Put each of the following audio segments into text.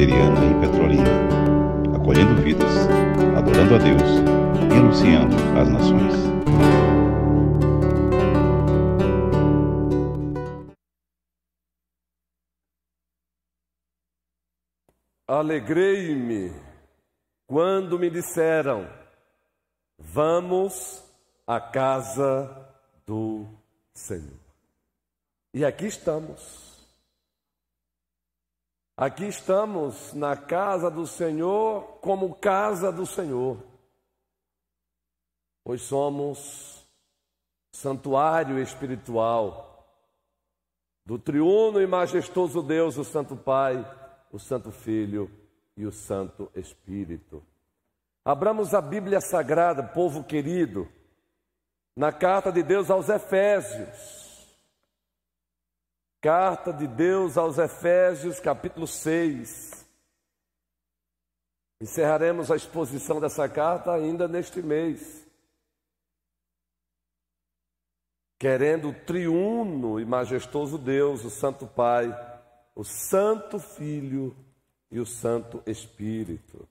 Presbiteriana em Petrolina, acolhendo vidas, adorando a Deus e anunciando às nações. Alegrei-me quando me disseram: Vamos à casa do Senhor. E aqui estamos. Aqui estamos na casa do Senhor como casa do Senhor, pois somos santuário espiritual do triuno e majestoso Deus, o Santo Pai, o Santo Filho e o Santo Espírito. Abramos a Bíblia Sagrada, povo querido, na carta de Deus aos Efésios. Carta de Deus aos Efésios, capítulo 6. Encerraremos a exposição dessa carta ainda neste mês. Querendo o triuno e majestoso Deus, o Santo Pai, o Santo Filho e o Santo Espírito.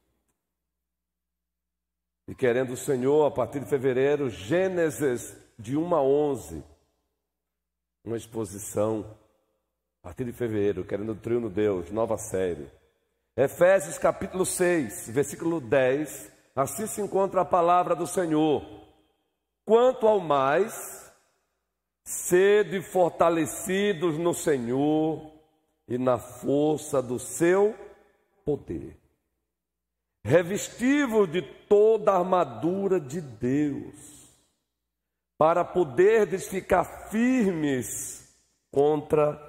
E querendo o Senhor, a partir de fevereiro, Gênesis de 1 a 11, uma exposição a partir de fevereiro, querendo o trio no Deus, nova série. Efésios capítulo 6, versículo 10. Assim se encontra a palavra do Senhor. Quanto ao mais, sede fortalecidos no Senhor e na força do seu poder. Revestivos de toda a armadura de Deus, para poderdes ficar firmes contra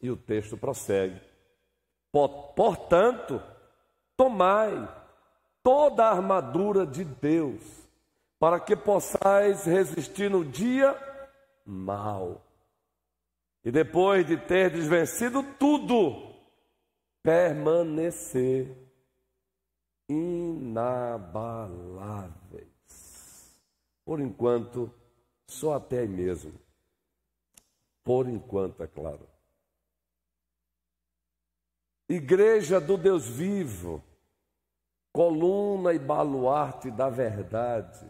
E o texto prossegue: Portanto, tomai toda a armadura de Deus, para que possais resistir no dia mal. E depois de ter desvencido tudo, permanecer inabaláveis. Por enquanto, só até aí mesmo. Por enquanto, é claro. Igreja do Deus vivo, coluna e baluarte da verdade.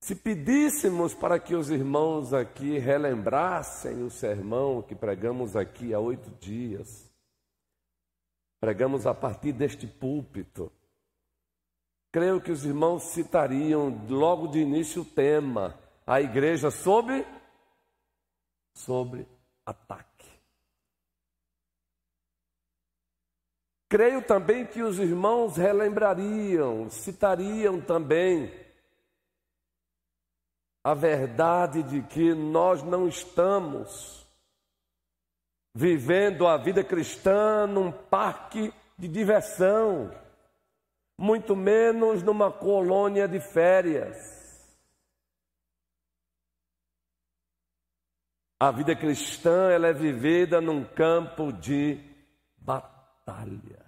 Se pedíssemos para que os irmãos aqui relembrassem o sermão que pregamos aqui há oito dias, pregamos a partir deste púlpito, creio que os irmãos citariam logo de início o tema, a igreja sob, sobre ataque. Creio também que os irmãos relembrariam, citariam também a verdade de que nós não estamos vivendo a vida cristã num parque de diversão, muito menos numa colônia de férias. A vida cristã ela é vivida num campo de batalha.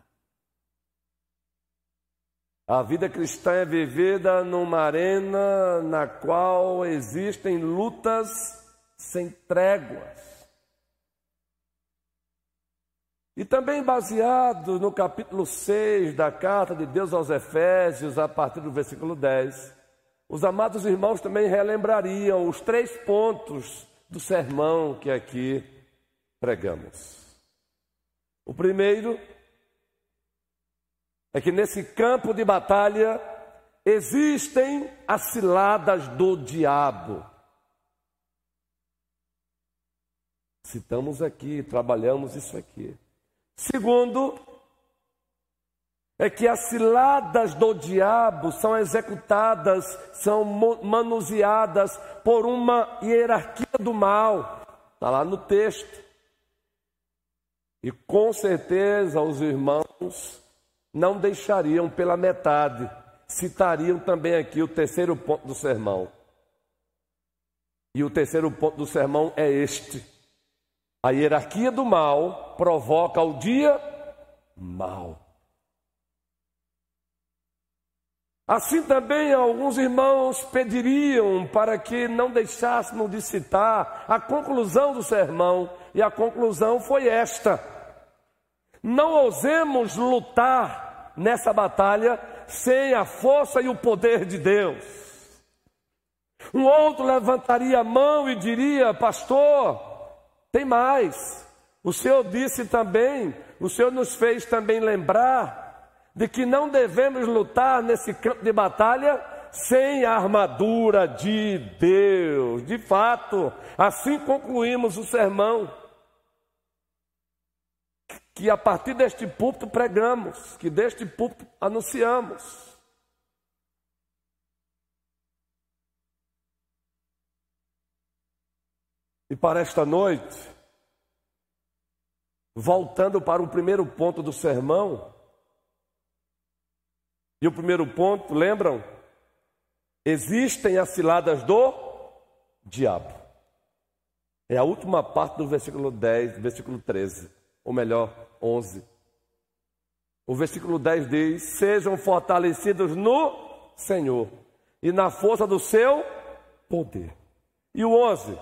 A vida cristã é vivida numa arena na qual existem lutas sem tréguas. E também baseado no capítulo 6 da carta de Deus aos Efésios, a partir do versículo 10, os amados irmãos também relembrariam os três pontos do sermão que aqui pregamos. O primeiro é que nesse campo de batalha existem as ciladas do diabo. Citamos aqui, trabalhamos isso aqui. Segundo, é que as ciladas do diabo são executadas, são manuseadas por uma hierarquia do mal. Está lá no texto. E com certeza os irmãos não deixariam pela metade, citariam também aqui o terceiro ponto do sermão. E o terceiro ponto do sermão é este: a hierarquia do mal provoca o dia mal. Assim também alguns irmãos pediriam para que não deixássemos de citar a conclusão do sermão, e a conclusão foi esta: não ousemos lutar nessa batalha sem a força e o poder de Deus. Um outro levantaria a mão e diria: Pastor, tem mais. O Senhor disse também, o Senhor nos fez também lembrar de que não devemos lutar nesse campo de batalha sem a armadura de Deus. De fato, assim concluímos o sermão. Que a partir deste púlpito pregamos, que deste púlpito anunciamos. E para esta noite, voltando para o primeiro ponto do sermão, e o primeiro ponto, lembram? Existem as ciladas do diabo. É a última parte do versículo 10, versículo 13, ou melhor, 11. O versículo 10 diz: Sejam fortalecidos no Senhor e na força do seu poder. E o 11: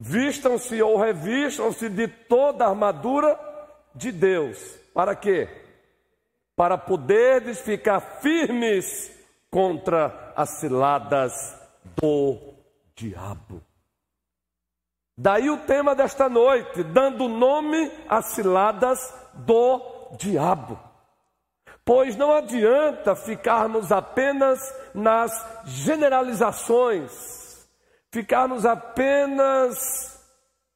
Vistam-se ou revistam-se de toda a armadura de Deus. Para quê? Para poderes ficar firmes contra as ciladas do diabo. Daí o tema desta noite, dando nome às ciladas do diabo. Pois não adianta ficarmos apenas nas generalizações ficarmos apenas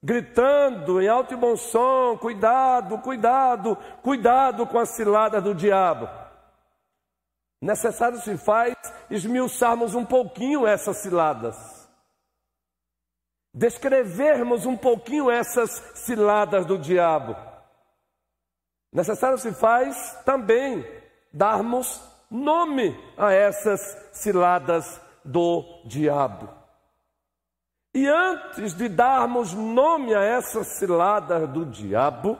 gritando em alto e bom som: cuidado, cuidado, cuidado com as ciladas do diabo. Necessário se faz esmiuçarmos um pouquinho essas ciladas, descrevermos um pouquinho essas ciladas do diabo. Necessário se faz também darmos nome a essas ciladas do diabo. E antes de darmos nome a essa cilada do diabo,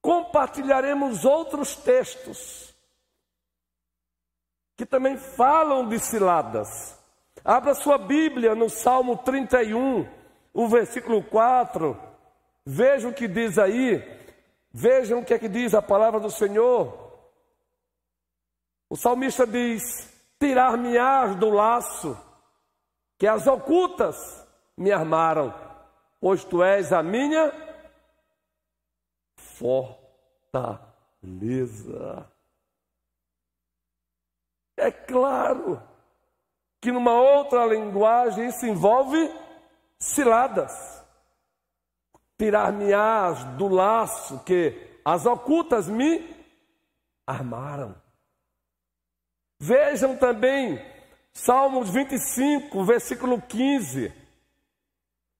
compartilharemos outros textos que também falam de ciladas. Abra sua Bíblia no Salmo 31, o versículo 4. Veja o que diz aí. Vejam o que é que diz a palavra do Senhor. O salmista diz: Tirar-me-ás do laço que as ocultas me armaram, pois tu és a minha fortaleza. É claro que numa outra linguagem isso envolve ciladas. Tirar-me-ás do laço que as ocultas me armaram. Vejam também Salmos 25, versículo 15.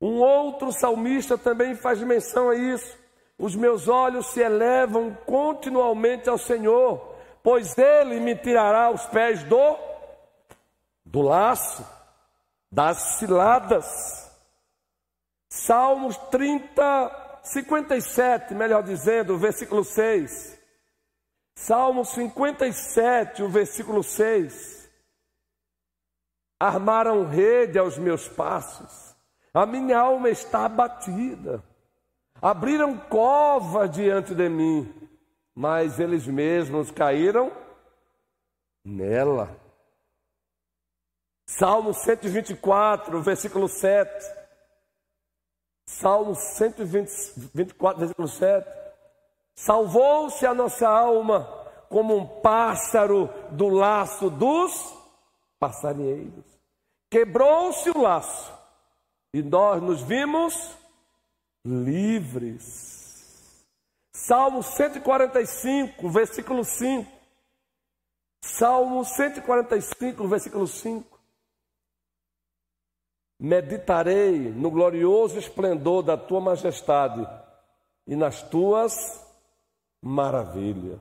Um outro salmista também faz menção a isso. Os meus olhos se elevam continuamente ao Senhor, pois Ele me tirará os pés do, do laço, das ciladas. Salmos 30, 57, melhor dizendo, versículo 6. Salmos 57, o versículo 6. Armaram rede aos meus passos, a minha alma está abatida. Abriram cova diante de mim, mas eles mesmos caíram nela. Salmo 124, versículo 7. Salmo 124, versículo 7. Salvou-se a nossa alma como um pássaro do laço dos passarinheiros. Quebrou-se o laço e nós nos vimos livres. Salmo 145, versículo 5. Salmo 145, versículo 5. Meditarei no glorioso esplendor da tua majestade e nas tuas maravilhas.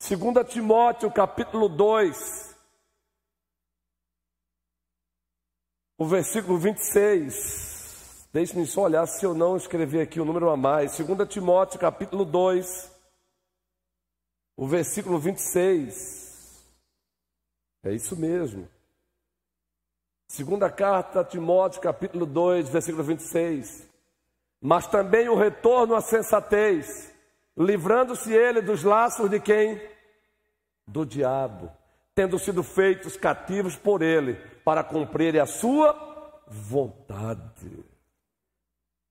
2 Timóteo capítulo 2, o versículo 26. Deixe-me só olhar se eu não escrevi aqui o número a mais. 2 Timóteo capítulo 2, o versículo 26. É isso mesmo. Segunda carta a Timóteo, capítulo 2, versículo 26. Mas também o retorno à sensatez, livrando-se ele dos laços de quem? Do diabo, tendo sido feitos cativos por ele, para cumprirem a sua vontade.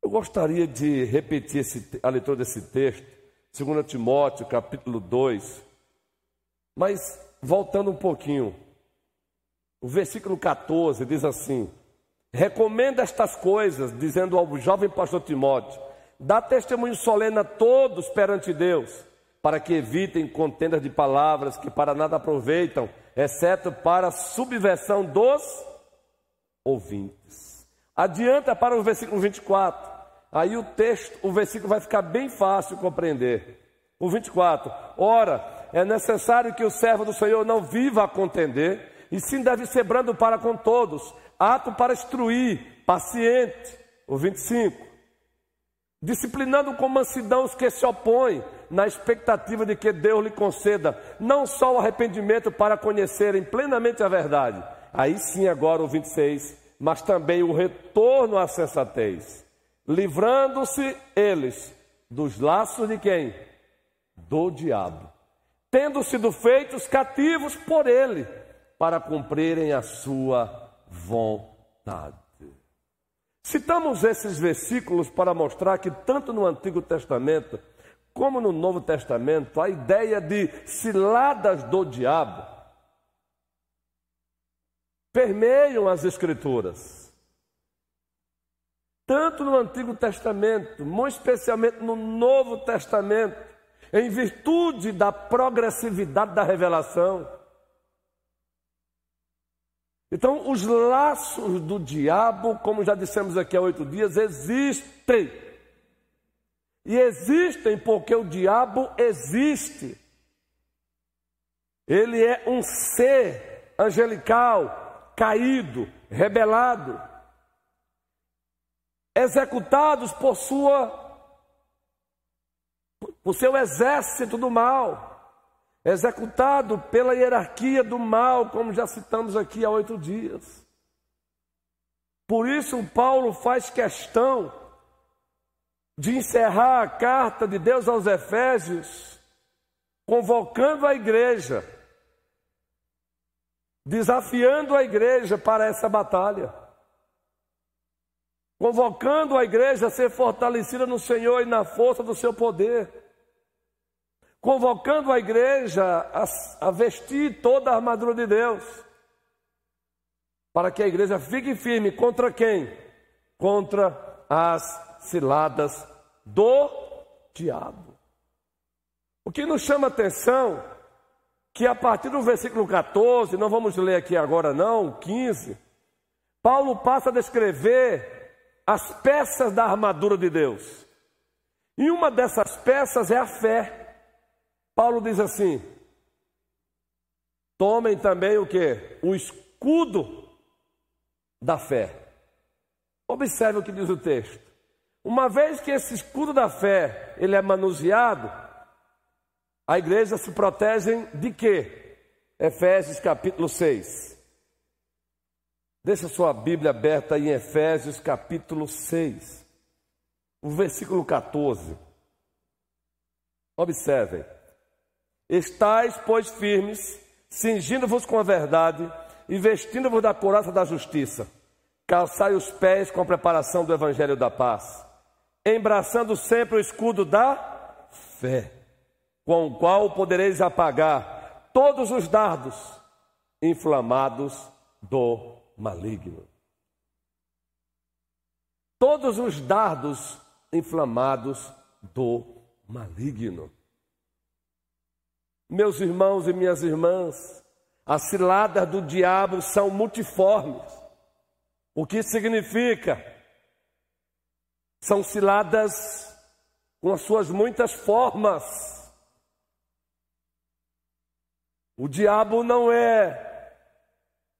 Eu gostaria de repetir esse, a leitura desse texto, 2 Timóteo, capítulo 2, mas voltando um pouquinho. O versículo 14 diz assim: Recomenda estas coisas, dizendo ao jovem pastor Timóteo: Dá testemunho solene a todos perante Deus, para que evitem contendas de palavras que para nada aproveitam, exceto para a subversão dos ouvintes. Adianta para o versículo 24. Aí o texto, o versículo vai ficar bem fácil compreender. O 24. Ora, é necessário que o servo do Senhor não viva a contender e sim deve ser brando para com todos, ato para instruir, paciente. O 25. Disciplinando com mansidão os que se opõem, na expectativa de que Deus lhe conceda não só o arrependimento para conhecerem plenamente a verdade, aí sim agora o 26, mas também o retorno à sensatez, livrando-se eles dos laços de quem? Do diabo, tendo sido feitos cativos por ele para cumprirem a sua vontade. Citamos esses versículos para mostrar que, tanto no Antigo Testamento como no Novo Testamento, a ideia de ciladas do diabo permeiam as Escrituras. Tanto no Antigo Testamento, muito especialmente no Novo Testamento, em virtude da progressividade da revelação. Então, os laços do diabo, como já dissemos aqui há oito dias, existem. E existem porque o diabo existe. Ele é um ser angelical, caído, rebelado, executados por sua por seu exército do mal executado pela hierarquia do mal, como já citamos aqui há oito dias. Por isso, Paulo faz questão de encerrar a carta de Deus aos Efésios, convocando a igreja, desafiando a igreja para essa batalha, convocando a igreja a ser fortalecida no Senhor e na força do seu poder convocando a igreja a, a vestir toda a armadura de Deus, para que a igreja fique firme contra quem? Contra as ciladas do diabo. O que nos chama atenção que a partir do versículo 14, não vamos ler aqui agora não, 15, Paulo passa a descrever as peças da armadura de Deus. E uma dessas peças é a fé. Paulo diz assim: tomem também o que? O escudo da fé. Observe o que diz o texto. Uma vez que esse escudo da fé ele é manuseado, a igreja se protege de quê? Efésios capítulo 6. Deixa sua Bíblia aberta em Efésios capítulo 6, o versículo 14. Observem. Estais, pois, firmes, cingindo-vos com a verdade e vestindo-vos da couraça da justiça. Calçai os pés com a preparação do evangelho da paz, embraçando sempre o escudo da fé, com o qual podereis apagar todos os dardos inflamados do maligno. Todos os dardos inflamados do maligno. Meus irmãos e minhas irmãs, as ciladas do diabo são multiformes. O que significa? são ciladas com as suas muitas formas. O diabo não é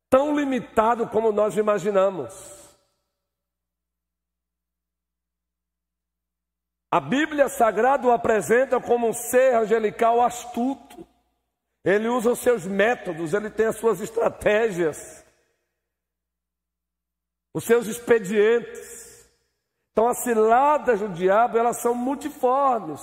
tão limitado como nós imaginamos. A Bíblia Sagrada o apresenta como um ser angelical astuto. Ele usa os seus métodos, ele tem as suas estratégias, os seus expedientes. Então, as ciladas do diabo, elas são multiformes.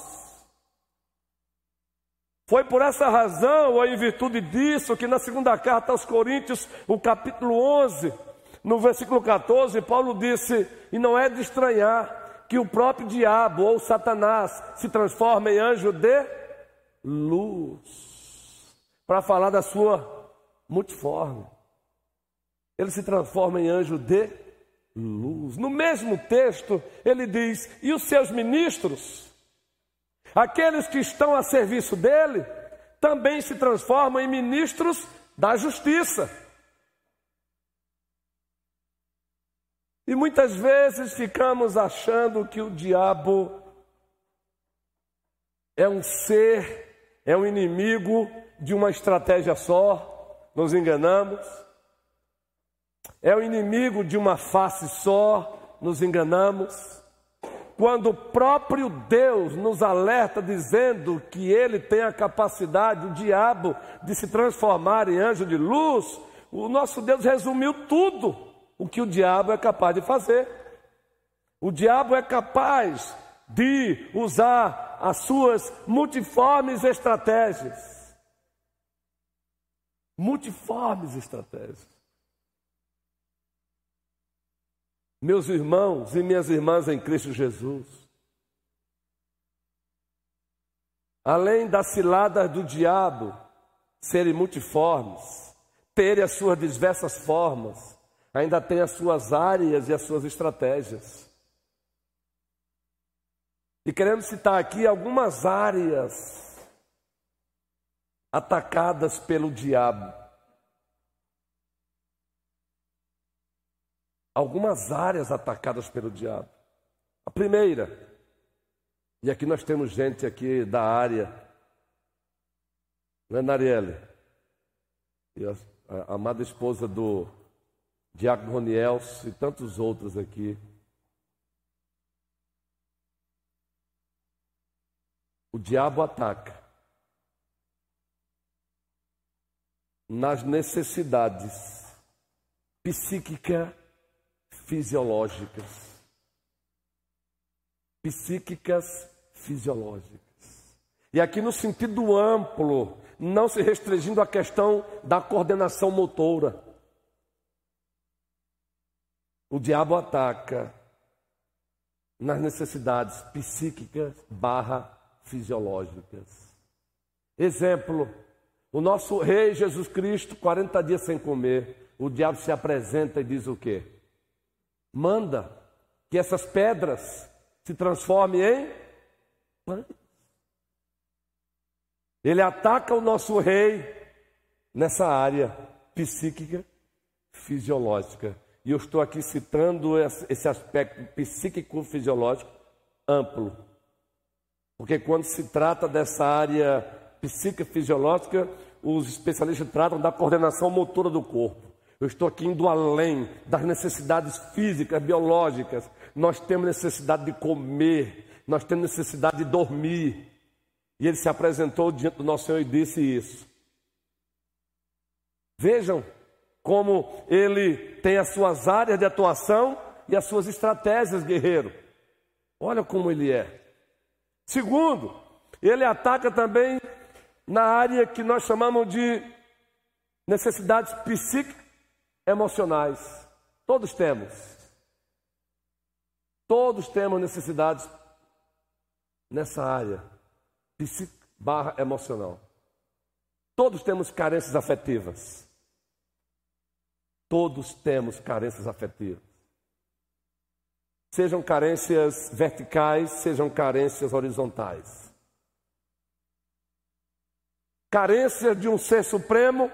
Foi por essa razão, ou em virtude disso, que na segunda carta aos Coríntios, o capítulo 11, no versículo 14, Paulo disse: E não é de estranhar que o próprio diabo ou Satanás se transforme em anjo de luz, para falar da sua multiforme. Ele se transforma em anjo de luz. No mesmo texto, ele diz: e os seus ministros, aqueles que estão a serviço dele, também se transformam em ministros da justiça. E muitas vezes ficamos achando que o diabo é um ser, é um inimigo de uma estratégia só, nos enganamos é o inimigo de uma face só, nos enganamos. Quando o próprio Deus nos alerta dizendo que ele tem a capacidade, o diabo, de se transformar em anjo de luz, o nosso Deus resumiu tudo o que o diabo é capaz de fazer. O diabo é capaz de usar as suas multiformes estratégias. Multiformes estratégias. meus irmãos e minhas irmãs em Cristo Jesus. Além das ciladas do diabo serem multiformes, terem as suas diversas formas, ainda tem as suas áreas e as suas estratégias. E queremos citar aqui algumas áreas atacadas pelo diabo. algumas áreas atacadas pelo diabo. A primeira, e aqui nós temos gente aqui da área, não é Narielle? E a, a, a amada esposa do Diácono Roniels e tantos outros aqui. O diabo ataca nas necessidades psíquicas fisiológicas. Psíquicas fisiológicas. E aqui no sentido amplo, não se restringindo à questão da coordenação motora. O diabo ataca nas necessidades psíquicas barra fisiológicas. Exemplo, o nosso rei Jesus Cristo, 40 dias sem comer, o diabo se apresenta e diz o quê? manda que essas pedras se transformem em pães. Ele ataca o nosso rei nessa área psíquica, fisiológica. E eu estou aqui citando esse aspecto psíquico-fisiológico amplo. Porque quando se trata dessa área psíquico-fisiológica, os especialistas tratam da coordenação motora do corpo. Eu estou aqui indo além das necessidades físicas, biológicas. Nós temos necessidade de comer, nós temos necessidade de dormir. E ele se apresentou diante do nosso Senhor e disse isso. Vejam como ele tem as suas áreas de atuação e as suas estratégias, guerreiro. Olha como ele é. Segundo, ele ataca também na área que nós chamamos de necessidades psíquicas emocionais. Todos temos. Todos temos necessidades nessa área, psique barra emocional. Todos temos carências afetivas. Todos temos carências afetivas. Sejam carências verticais, sejam carências horizontais. Carência de um ser supremo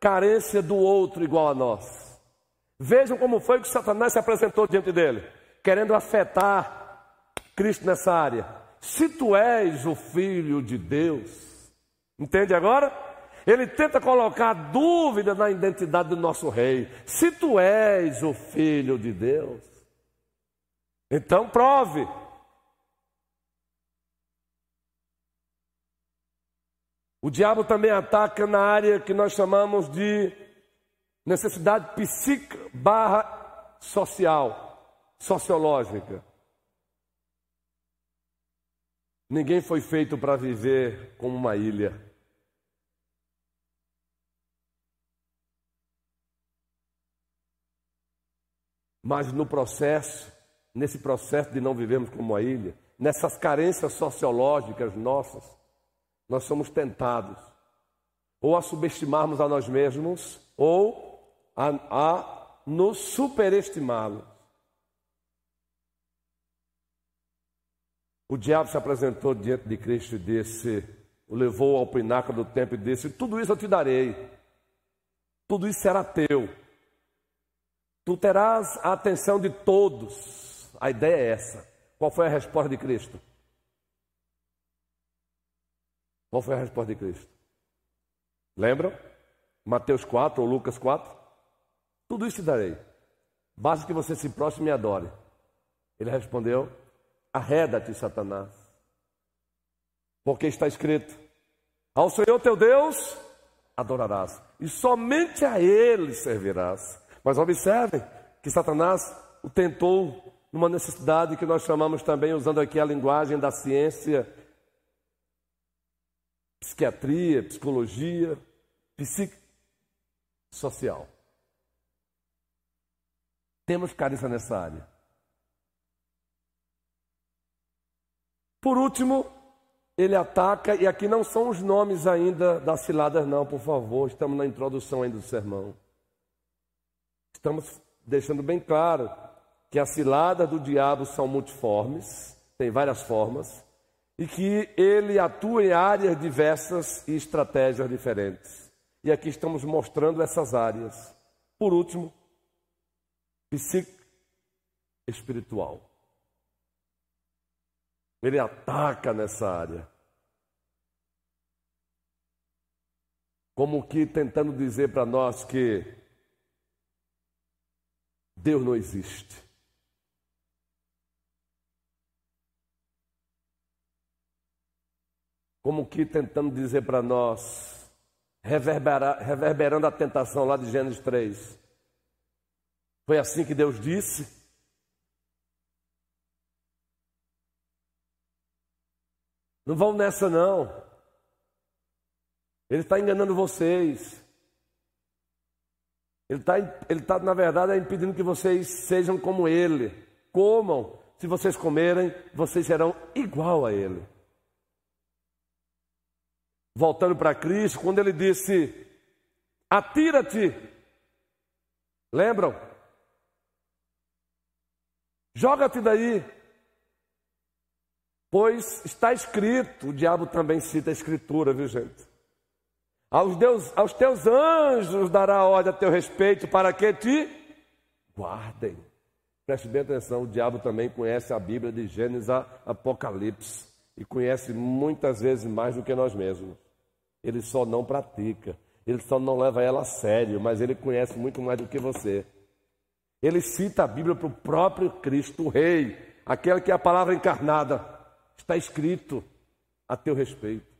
carência do outro igual a nós. Vejam como foi que Satanás se apresentou diante dele, querendo afetar Cristo nessa área. Se tu és o filho de Deus, entende agora? Ele tenta colocar dúvida na identidade do nosso rei. Se tu és o filho de Deus, então prove. O diabo também ataca na área que nós chamamos de necessidade psíquica barra social, sociológica. Ninguém foi feito para viver como uma ilha. Mas no processo, nesse processo de não vivermos como uma ilha, nessas carências sociológicas nossas, nós somos tentados ou a subestimarmos a nós mesmos ou a, a nos superestimá-los. O diabo se apresentou diante de Cristo e disse, o levou ao pináculo do templo e disse: Tudo isso eu te darei, tudo isso será teu. Tu terás a atenção de todos. A ideia é essa. Qual foi a resposta de Cristo? Qual foi a resposta de Cristo? Lembram? Mateus 4 ou Lucas 4? Tudo isso te darei. Basta que você se prostre e adore. Ele respondeu: Arreda-te, Satanás. Porque está escrito: Ao Senhor teu Deus adorarás, e somente a Ele servirás. Mas observem que Satanás o tentou numa necessidade que nós chamamos também, usando aqui a linguagem da ciência, psiquiatria, psicologia, psicossocial. Temos carência nessa área. Por último, ele ataca, e aqui não são os nomes ainda das ciladas, não, por favor, estamos na introdução ainda do sermão. Estamos deixando bem claro que as ciladas do diabo são multiformes, tem várias formas, e que ele atua em áreas diversas e estratégias diferentes. E aqui estamos mostrando essas áreas. Por último, psico espiritual. Ele ataca nessa área. Como que tentando dizer para nós que Deus não existe. Como que tentando dizer para nós, reverberando a tentação lá de Gênesis 3. Foi assim que Deus disse? Não vão nessa, não. Ele está enganando vocês. Ele está, ele tá, na verdade, impedindo que vocês sejam como ele. Comam. Se vocês comerem, vocês serão igual a ele. Voltando para Cristo, quando ele disse: Atira-te. Lembram? Joga-te daí. Pois está escrito, o diabo também cita a escritura, viu gente? Aos, Deus, aos teus anjos dará ordem a teu respeito para que te guardem. Preste bem atenção, o diabo também conhece a Bíblia de Gênesis a Apocalipse e conhece muitas vezes mais do que nós mesmos. Ele só não pratica, ele só não leva ela a sério, mas ele conhece muito mais do que você. Ele cita a Bíblia para o próprio Cristo, o Rei, aquele que é a palavra encarnada. Está escrito a teu respeito.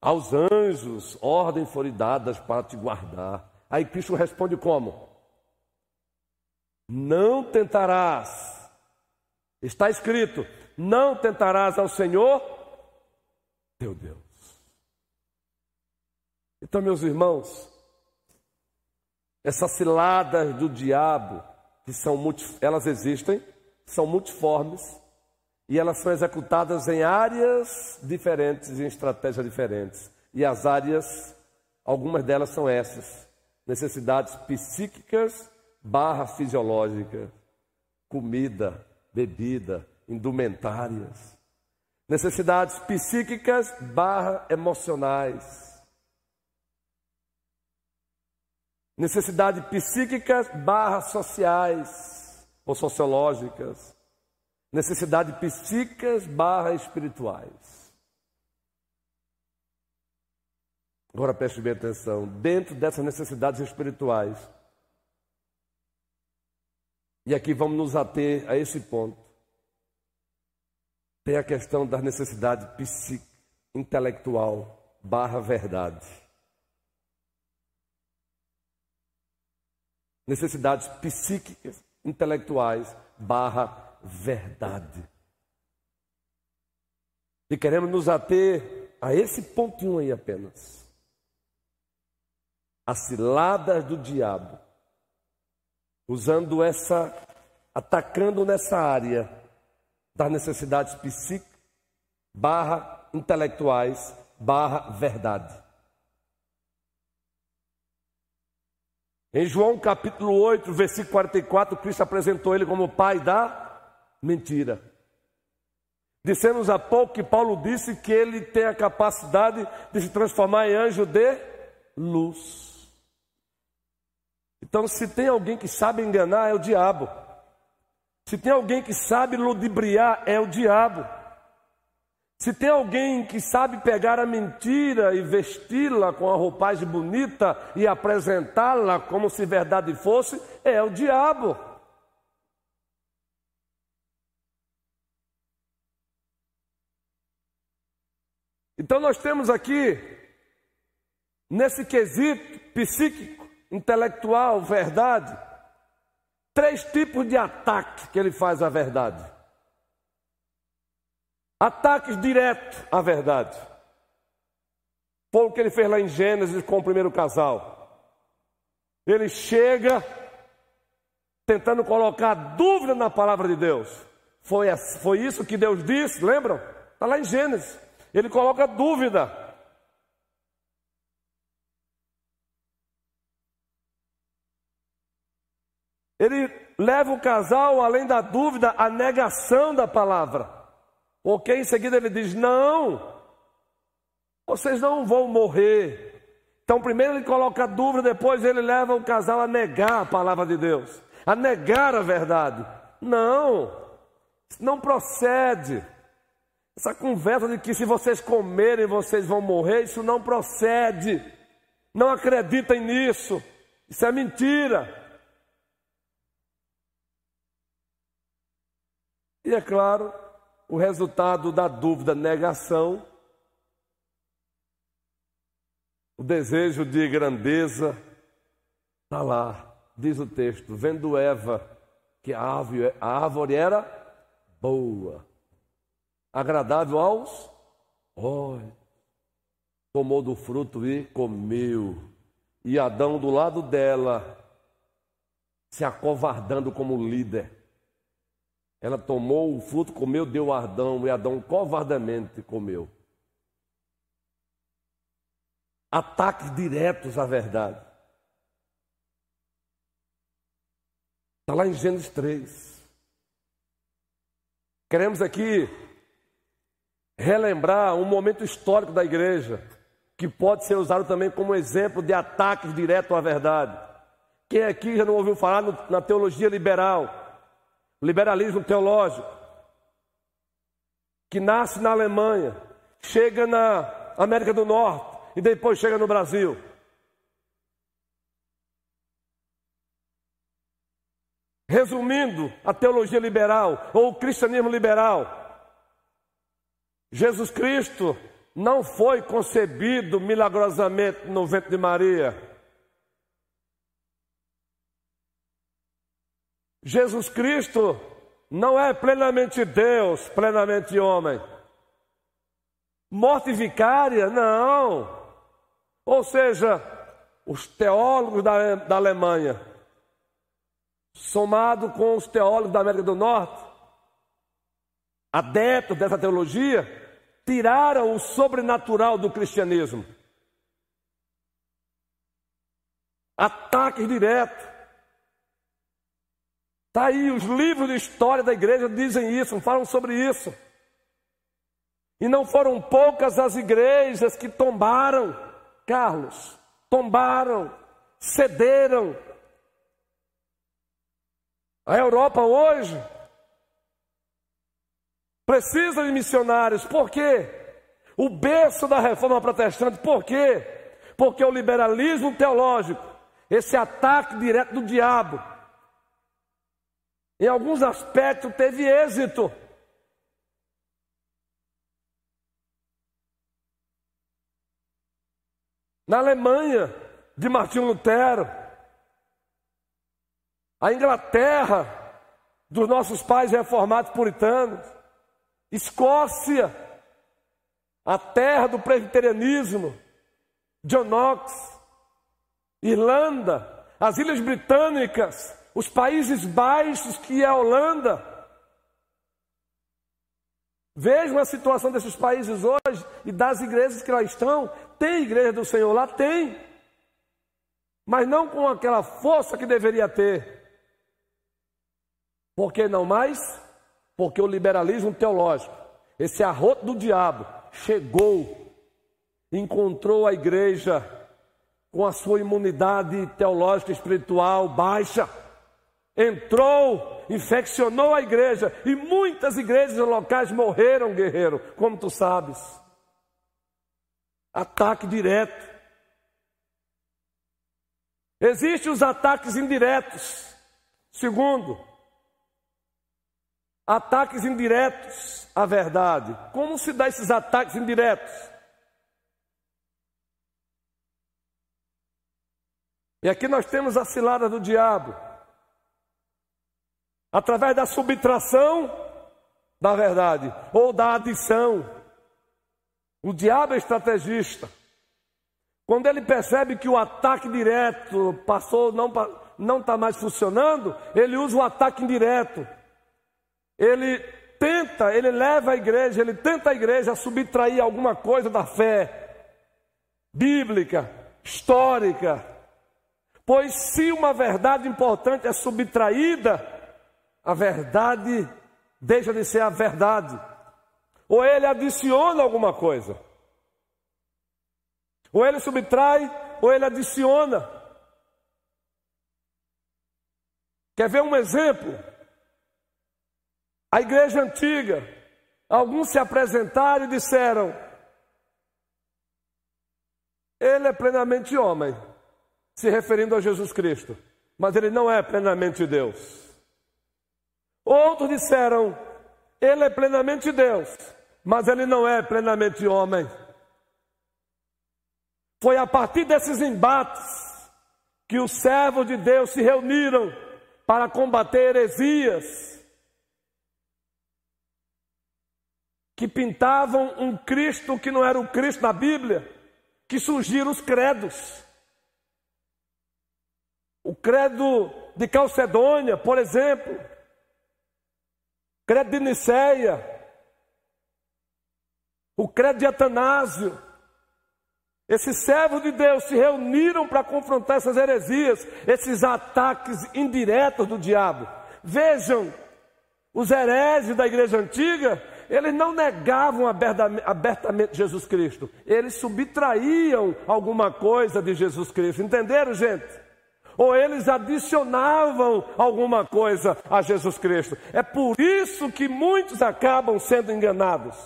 Aos anjos ordens foram dadas para te guardar. Aí Cristo responde como? Não tentarás. Está escrito: não tentarás ao Senhor teu Deus. Então, meus irmãos, essas ciladas do diabo, que são elas existem, são multiformes, e elas são executadas em áreas diferentes, em estratégias diferentes. E as áreas, algumas delas são essas: necessidades psíquicas barra fisiológicas, comida, bebida, indumentárias. Necessidades psíquicas barra emocionais. Necessidades psíquicas barra sociais ou sociológicas Necessidades psíquicas barra espirituais. Agora preste bem atenção. Dentro dessas necessidades espirituais, e aqui vamos nos ater a esse ponto, tem a questão da necessidade psíquica, intelectual barra verdade. Necessidades psíquicas, intelectuais barra verdade. E queremos nos ater a esse pontinho aí apenas. As ciladas do diabo, usando essa, atacando nessa área das necessidades psíquicas, barra intelectuais, barra verdade. Em João capítulo 8, versículo 44, Cristo apresentou ele como pai da mentira. Dissemos há pouco que Paulo disse que ele tem a capacidade de se transformar em anjo de luz. Então, se tem alguém que sabe enganar, é o diabo. Se tem alguém que sabe ludibriar, é o diabo. Se tem alguém que sabe pegar a mentira e vesti-la com a roupagem bonita e apresentá-la como se verdade fosse, é o diabo. Então nós temos aqui, nesse quesito psíquico, intelectual, verdade, três tipos de ataque que ele faz à verdade. Ataques diretos à verdade. Foi o que ele fez lá em Gênesis com o primeiro casal. Ele chega tentando colocar dúvida na palavra de Deus. Foi, foi isso que Deus disse, lembram? Está lá em Gênesis. Ele coloca dúvida. Ele leva o casal, além da dúvida, à negação da palavra. Ok? Em seguida ele diz: Não, vocês não vão morrer. Então, primeiro ele coloca dúvida, depois ele leva o casal a negar a palavra de Deus, a negar a verdade. Não, não procede. Essa conversa de que se vocês comerem vocês vão morrer, isso não procede. Não acreditem nisso. Isso é mentira. E é claro, o resultado da dúvida, negação, o desejo de grandeza, está lá, diz o texto, vendo Eva que a árvore, a árvore era boa agradável aos olhos. Tomou do fruto e comeu. E Adão do lado dela, se acovardando como líder. Ela tomou o fruto, comeu, deu a Adão, e Adão covardamente comeu. Ataques diretos à verdade. Está lá em Gênesis 3. Queremos aqui relembrar um momento histórico da igreja, que pode ser usado também como exemplo de ataques direto à verdade. Quem aqui já não ouviu falar no, na teologia liberal, liberalismo teológico, que nasce na Alemanha, chega na América do Norte e depois chega no Brasil? Resumindo, a teologia liberal ou o cristianismo liberal Jesus Cristo não foi concebido milagrosamente no ventre de Maria. Jesus Cristo não é plenamente Deus, plenamente homem. Morte vicária, não. Ou seja, os teólogos da, da Alemanha, somado com os teólogos da América do Norte, adeptos dessa teologia, tiraram o sobrenatural do cristianismo. Ataques diretos. Está aí, os livros de história da igreja dizem isso, falam sobre isso. E não foram poucas as igrejas que tombaram, Carlos, tombaram, cederam. A Europa hoje precisa de missionários. Por quê? O berço da reforma protestante, por quê? Porque o liberalismo teológico, esse ataque direto do diabo, em alguns aspectos teve êxito. Na Alemanha, de Martinho Lutero, a Inglaterra, dos nossos pais reformados puritanos, Escócia, a terra do presbiterianismo, John Knox, Irlanda, as Ilhas Britânicas, os Países Baixos, que é a Holanda. Vejam a situação desses países hoje e das igrejas que lá estão. Tem igreja do Senhor lá? Tem. Mas não com aquela força que deveria ter. Por que não mais? Porque o liberalismo teológico, esse arroto do diabo, chegou, encontrou a igreja com a sua imunidade teológica espiritual baixa, entrou, infeccionou a igreja e muitas igrejas locais morreram, guerreiro, como tu sabes. Ataque direto. Existem os ataques indiretos. Segundo, ataques indiretos à verdade. Como se dá esses ataques indiretos? E aqui nós temos a cilada do diabo. Através da subtração da verdade ou da adição. O diabo é estrategista. Quando ele percebe que o ataque direto passou, não está mais funcionando, ele usa o ataque indireto. Ele tenta, ele leva a igreja, ele tenta a igreja a subtrair alguma coisa da fé bíblica, histórica. Pois se uma verdade importante é subtraída, a verdade deixa de ser a verdade. Ou ele adiciona alguma coisa. Ou ele subtrai, ou ele adiciona. Quer ver um exemplo? A igreja antiga, alguns se apresentaram e disseram: Ele é plenamente homem, se referindo a Jesus Cristo, mas ele não é plenamente Deus. Outros disseram: Ele é plenamente Deus, mas ele não é plenamente homem. Foi a partir desses embates que os servos de Deus se reuniram para combater heresias que pintavam um Cristo que não era o Cristo da Bíblia, que surgiram os credos. O credo de Calcedônia, por exemplo, credo de Niceia, o credo de Atanásio. Esses servos de Deus se reuniram para confrontar essas heresias, esses ataques indiretos do diabo. Vejam, os hereges da igreja antiga eles não negavam abertamente Jesus Cristo, eles subtraíam alguma coisa de Jesus Cristo, entenderam, gente? Ou eles adicionavam alguma coisa a Jesus Cristo. É por isso que muitos acabam sendo enganados.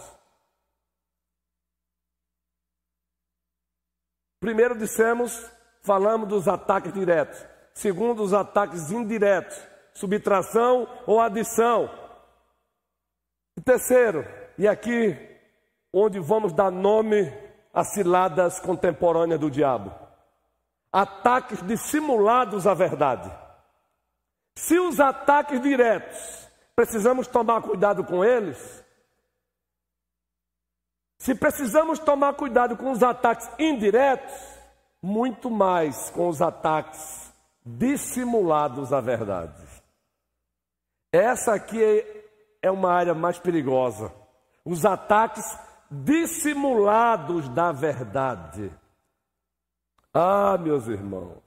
Primeiro dissemos, falamos dos ataques diretos. Segundo, os ataques indiretos, subtração ou adição. E terceiro, e aqui onde vamos dar nome às ciladas contemporâneas do diabo: ataques dissimulados à verdade. Se os ataques diretos, precisamos tomar cuidado com eles. Se precisamos tomar cuidado com os ataques indiretos, muito mais com os ataques dissimulados à verdade. Essa aqui é é uma área mais perigosa. Os ataques dissimulados da verdade. Ah, meus irmãos.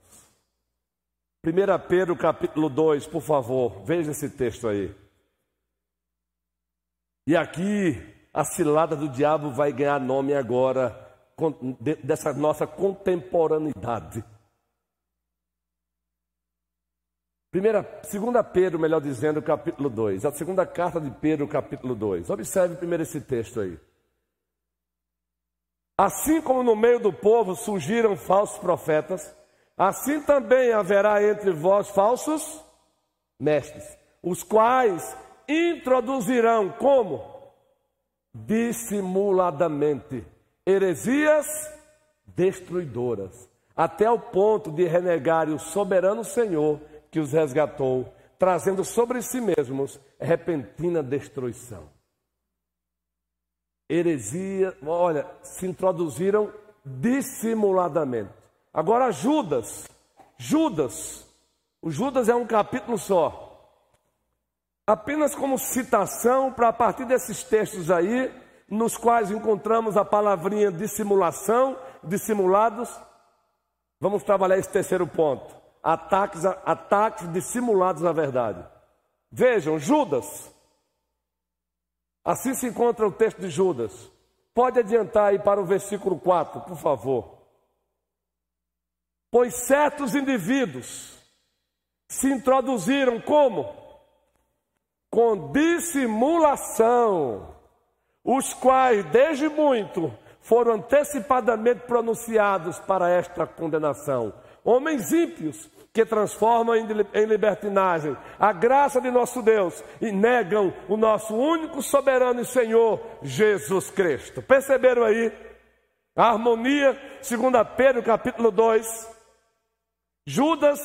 1 Pedro capítulo 2, por favor, veja esse texto aí. E aqui a cilada do diabo vai ganhar nome agora, dessa nossa contemporaneidade. Primeira, segunda Pedro, melhor dizendo, capítulo 2. A segunda carta de Pedro, capítulo 2. Observe primeiro esse texto aí. Assim como no meio do povo surgiram falsos profetas, assim também haverá entre vós falsos mestres, os quais introduzirão como? Dissimuladamente heresias destruidoras, até o ponto de renegarem o soberano Senhor que os resgatou, trazendo sobre si mesmos repentina destruição. Heresia, olha, se introduziram dissimuladamente. Agora Judas, Judas, o Judas é um capítulo só. Apenas como citação para a partir desses textos aí, nos quais encontramos a palavrinha dissimulação, dissimulados, vamos trabalhar esse terceiro ponto ataques, ataques dissimulados à verdade. Vejam, Judas. Assim se encontra o texto de Judas. Pode adiantar aí para o versículo 4, por favor. Pois certos indivíduos se introduziram como? Com dissimulação, os quais desde muito foram antecipadamente pronunciados para esta condenação homens ímpios que transformam em libertinagem a graça de nosso Deus e negam o nosso único soberano e Senhor, Jesus Cristo. Perceberam aí? A harmonia, segundo Pedro capítulo 2, Judas,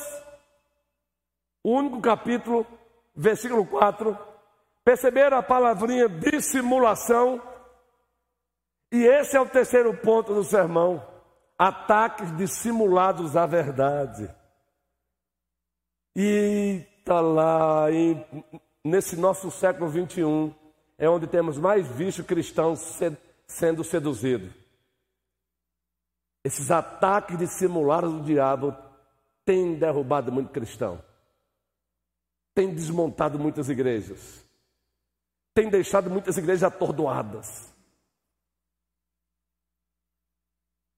o único capítulo, versículo 4. Perceberam a palavrinha dissimulação? E esse é o terceiro ponto do sermão ataques dissimulados à verdade. E está lá, em, nesse nosso século 21, é onde temos mais visto cristãos sendo seduzidos. Esses ataques dissimulados do diabo têm derrubado muito cristão, têm desmontado muitas igrejas, têm deixado muitas igrejas atordoadas.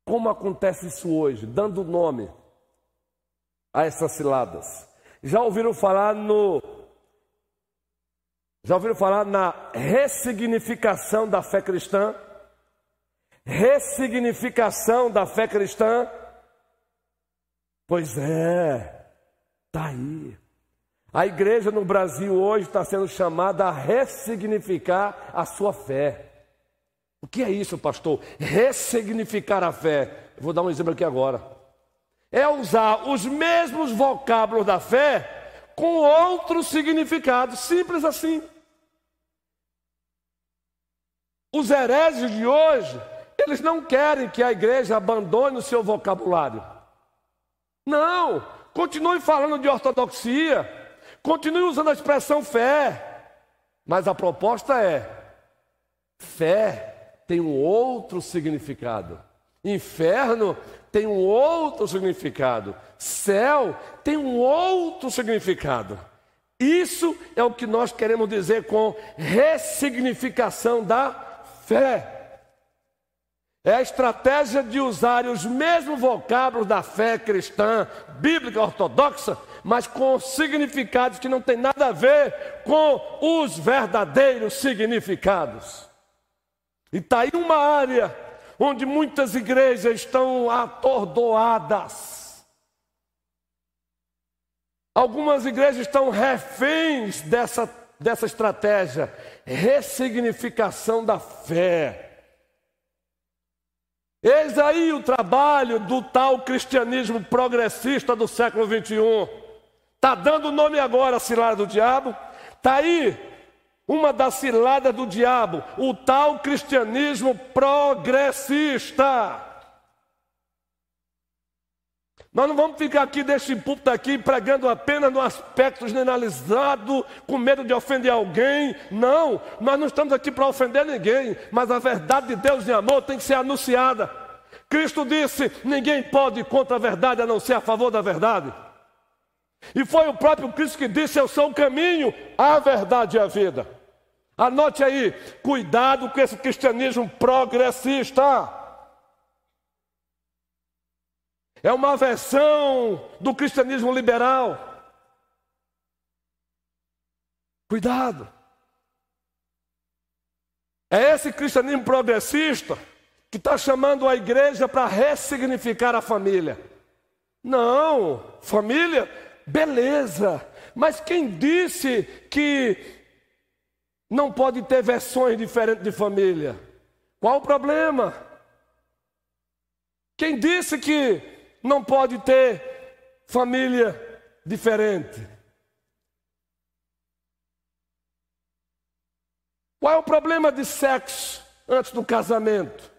Como acontece isso hoje? Dando nome a essas ciladas. Já ouviram falar no. Já ouviram falar na ressignificação da fé cristã? Ressignificação da fé cristã? Pois é, está aí. A igreja no Brasil hoje está sendo chamada a ressignificar a sua fé. O que é isso, pastor? Ressignificar a fé. Vou dar um exemplo aqui agora. É usar os mesmos vocábulos da fé com outros significados, simples assim. Os hereges de hoje, eles não querem que a igreja abandone o seu vocabulário. Não, continue falando de ortodoxia, continue usando a expressão fé, mas a proposta é fé tem um outro significado. Inferno tem um outro significado. Céu tem um outro significado. Isso é o que nós queremos dizer com ressignificação da fé. É a estratégia de usar os mesmos vocábulos da fé cristã, bíblica, ortodoxa, mas com significados que não tem nada a ver com os verdadeiros significados. E está aí uma área onde muitas igrejas estão atordoadas. Algumas igrejas estão reféns dessa, dessa estratégia, ressignificação da fé. Eis aí o trabalho do tal cristianismo progressista do século 21. Está dando nome agora, cilada do diabo. Está aí uma das ciladas do diabo, o tal cristianismo progressista. Nós não vamos ficar aqui deste púlpito aqui pregando apenas no aspecto generalizado, com medo de ofender alguém. Não, nós não estamos aqui para ofender ninguém, mas a verdade de Deus em amor tem que ser anunciada. Cristo disse: ninguém pode ir contra a verdade a não ser a favor da verdade. E foi o próprio Cristo que disse: Eu sou o caminho, a verdade e a vida. Anote aí, cuidado com esse cristianismo progressista. É uma versão do cristianismo liberal. Cuidado. É esse cristianismo progressista que está chamando a igreja para ressignificar a família. Não, família, beleza. Mas quem disse que não pode ter versões diferentes de família? Qual o problema? Quem disse que não pode ter família diferente? Qual é o problema de sexo antes do casamento?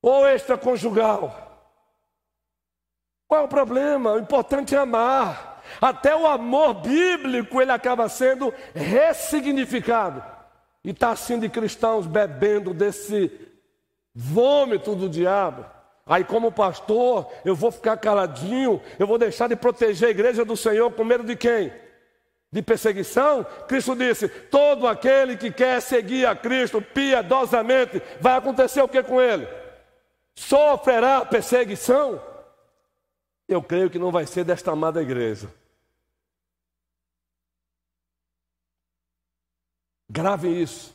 Ou extraconjugal? Qual é o problema? O importante é amar. Até o amor bíblico ele acaba sendo ressignificado. E está assim de cristãos bebendo desse vômito do diabo. Aí, como pastor, eu vou ficar caladinho, eu vou deixar de proteger a igreja do Senhor com medo de quem? De perseguição? Cristo disse: todo aquele que quer seguir a Cristo piedosamente, vai acontecer o que com ele? Sofrerá perseguição? Eu creio que não vai ser desta amada igreja. Grave isso.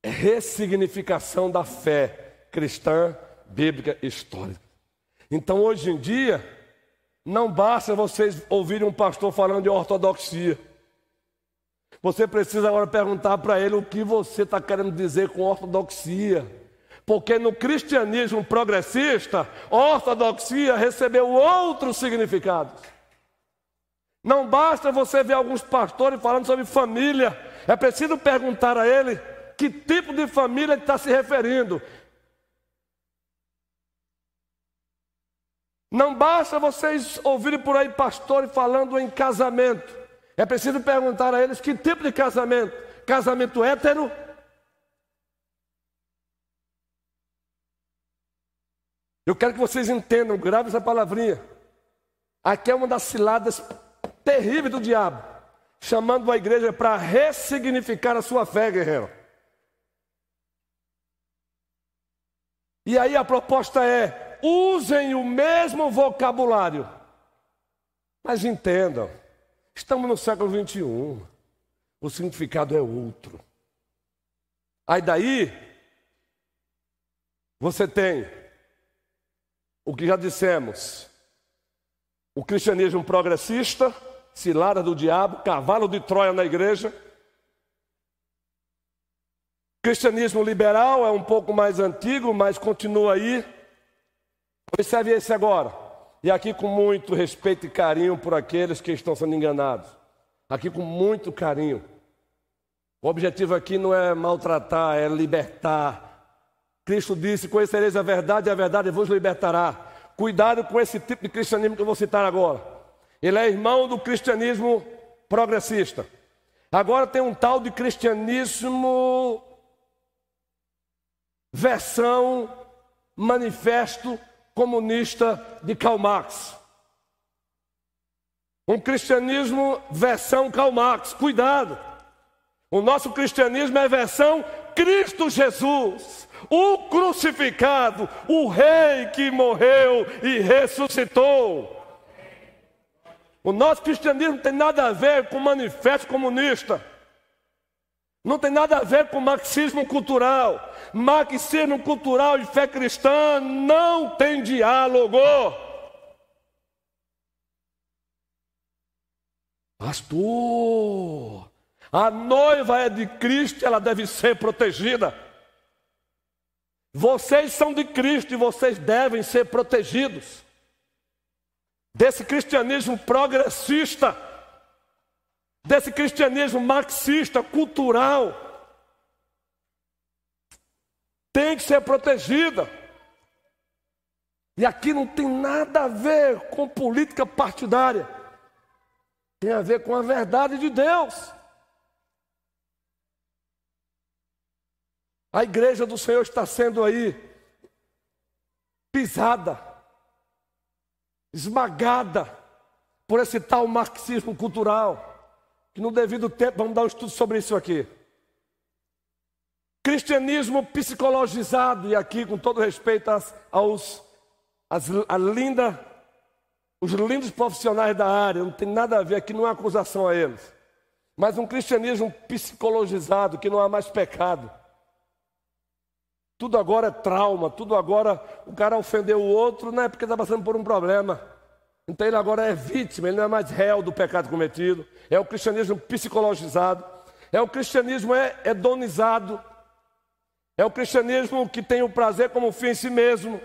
É ressignificação da fé cristã, bíblica e histórica. Então, hoje em dia, não basta vocês ouvirem um pastor falando de ortodoxia. Você precisa agora perguntar para ele o que você está querendo dizer com ortodoxia. Porque no cristianismo progressista, ortodoxia recebeu outros significados. Não basta você ver alguns pastores falando sobre família, é preciso perguntar a ele que tipo de família ele está se referindo. Não basta vocês ouvirem por aí pastores falando em casamento. É preciso perguntar a eles que tipo de casamento? Casamento hétero? Eu quero que vocês entendam, grave essa palavrinha. Aqui é uma das ciladas terrível do diabo, chamando a igreja para ressignificar a sua fé, guerreiro. E aí a proposta é: usem o mesmo vocabulário, mas entendam, estamos no século 21, o significado é outro. Aí daí, você tem o que já dissemos, o cristianismo progressista, cilada do diabo, cavalo de Troia na igreja. Cristianismo liberal é um pouco mais antigo, mas continua aí. Observe esse agora. E aqui com muito respeito e carinho por aqueles que estão sendo enganados. Aqui com muito carinho. O objetivo aqui não é maltratar, é libertar. Cristo disse: Conhecereis a verdade, e a verdade vos libertará. Cuidado com esse tipo de cristianismo que eu vou citar agora. Ele é irmão do cristianismo progressista. Agora tem um tal de cristianismo versão manifesto comunista de Karl Marx. Um cristianismo versão Karl Marx. Cuidado. O nosso cristianismo é versão Cristo Jesus, o crucificado, o rei que morreu e ressuscitou. O nosso cristianismo tem nada a ver com manifesto comunista. Não tem nada a ver com marxismo cultural. Marxismo cultural e fé cristã não tem diálogo. Pastor, a noiva é de Cristo, ela deve ser protegida. Vocês são de Cristo e vocês devem ser protegidos desse cristianismo progressista, desse cristianismo marxista, cultural, tem que ser protegida. E aqui não tem nada a ver com política partidária, tem a ver com a verdade de Deus. A igreja do Senhor está sendo aí pisada esmagada por esse tal marxismo cultural, que no devido tempo vamos dar um estudo sobre isso aqui. Cristianismo psicologizado, e aqui com todo respeito aos as, a linda, os lindos profissionais da área, não tem nada a ver aqui, não é acusação a eles. mas um cristianismo psicologizado, que não há mais pecado. Tudo agora é trauma, tudo agora o cara ofendeu o outro, não é porque está passando por um problema. Então ele agora é vítima, ele não é mais réu do pecado cometido. É o cristianismo psicologizado, é o cristianismo hedonizado, é o cristianismo que tem o prazer como fim em si mesmo,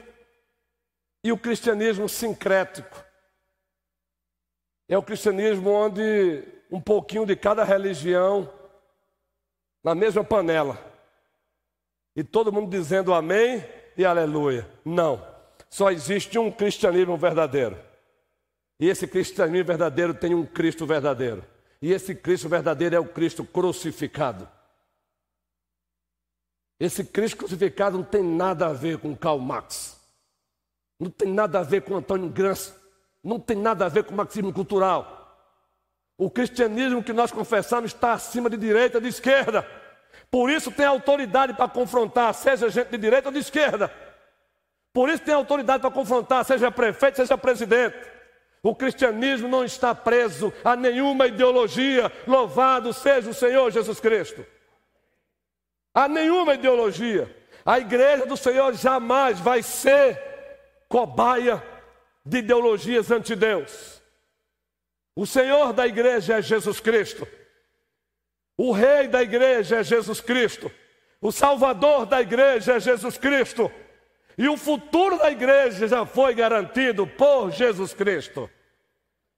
e o cristianismo sincrético. É o cristianismo onde um pouquinho de cada religião na mesma panela. E todo mundo dizendo amém e aleluia. Não. Só existe um cristianismo verdadeiro. E esse cristianismo verdadeiro tem um Cristo verdadeiro. E esse Cristo verdadeiro é o Cristo crucificado. Esse Cristo crucificado não tem nada a ver com Karl Marx. Não tem nada a ver com Antônio Gramsci. Não tem nada a ver com o marxismo cultural. O cristianismo que nós confessamos está acima de direita e de esquerda. Por isso tem autoridade para confrontar, seja gente de direita ou de esquerda. Por isso tem autoridade para confrontar, seja prefeito, seja presidente. O cristianismo não está preso a nenhuma ideologia. Louvado seja o Senhor Jesus Cristo. A nenhuma ideologia. A igreja do Senhor jamais vai ser cobaia de ideologias anti-Deus. O Senhor da igreja é Jesus Cristo. O Rei da igreja é Jesus Cristo. O Salvador da igreja é Jesus Cristo. E o futuro da igreja já foi garantido por Jesus Cristo.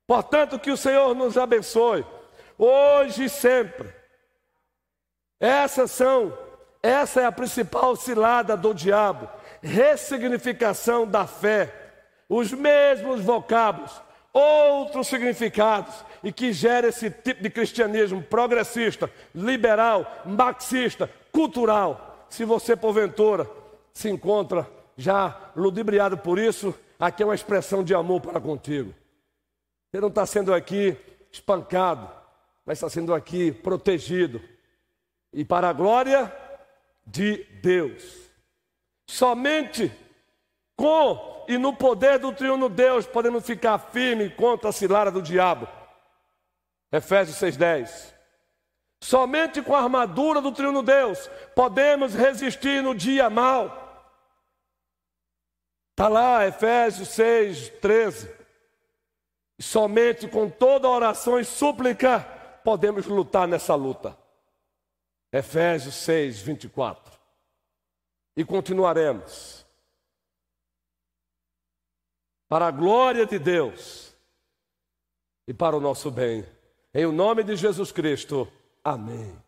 Portanto, que o Senhor nos abençoe, hoje e sempre. Essas são, essa é a principal cilada do diabo, ressignificação da fé. Os mesmos vocábulos outros significados e que gera esse tipo de cristianismo progressista, liberal, marxista, cultural. Se você, porventura, se encontra já ludibriado por isso, aqui é uma expressão de amor para contigo. Você não está sendo aqui espancado, mas está sendo aqui protegido. E para a glória de Deus. Somente com e no poder do triuno Deus podemos ficar firmes contra a cilada do diabo. Efésios 6,10. Somente com a armadura do triuno Deus podemos resistir no dia mal. Está lá, Efésios 6, 13. E somente com toda oração e súplica podemos lutar nessa luta. Efésios 6, 24. E continuaremos para a glória de Deus e para o nosso bem. Em o nome de Jesus Cristo. Amém.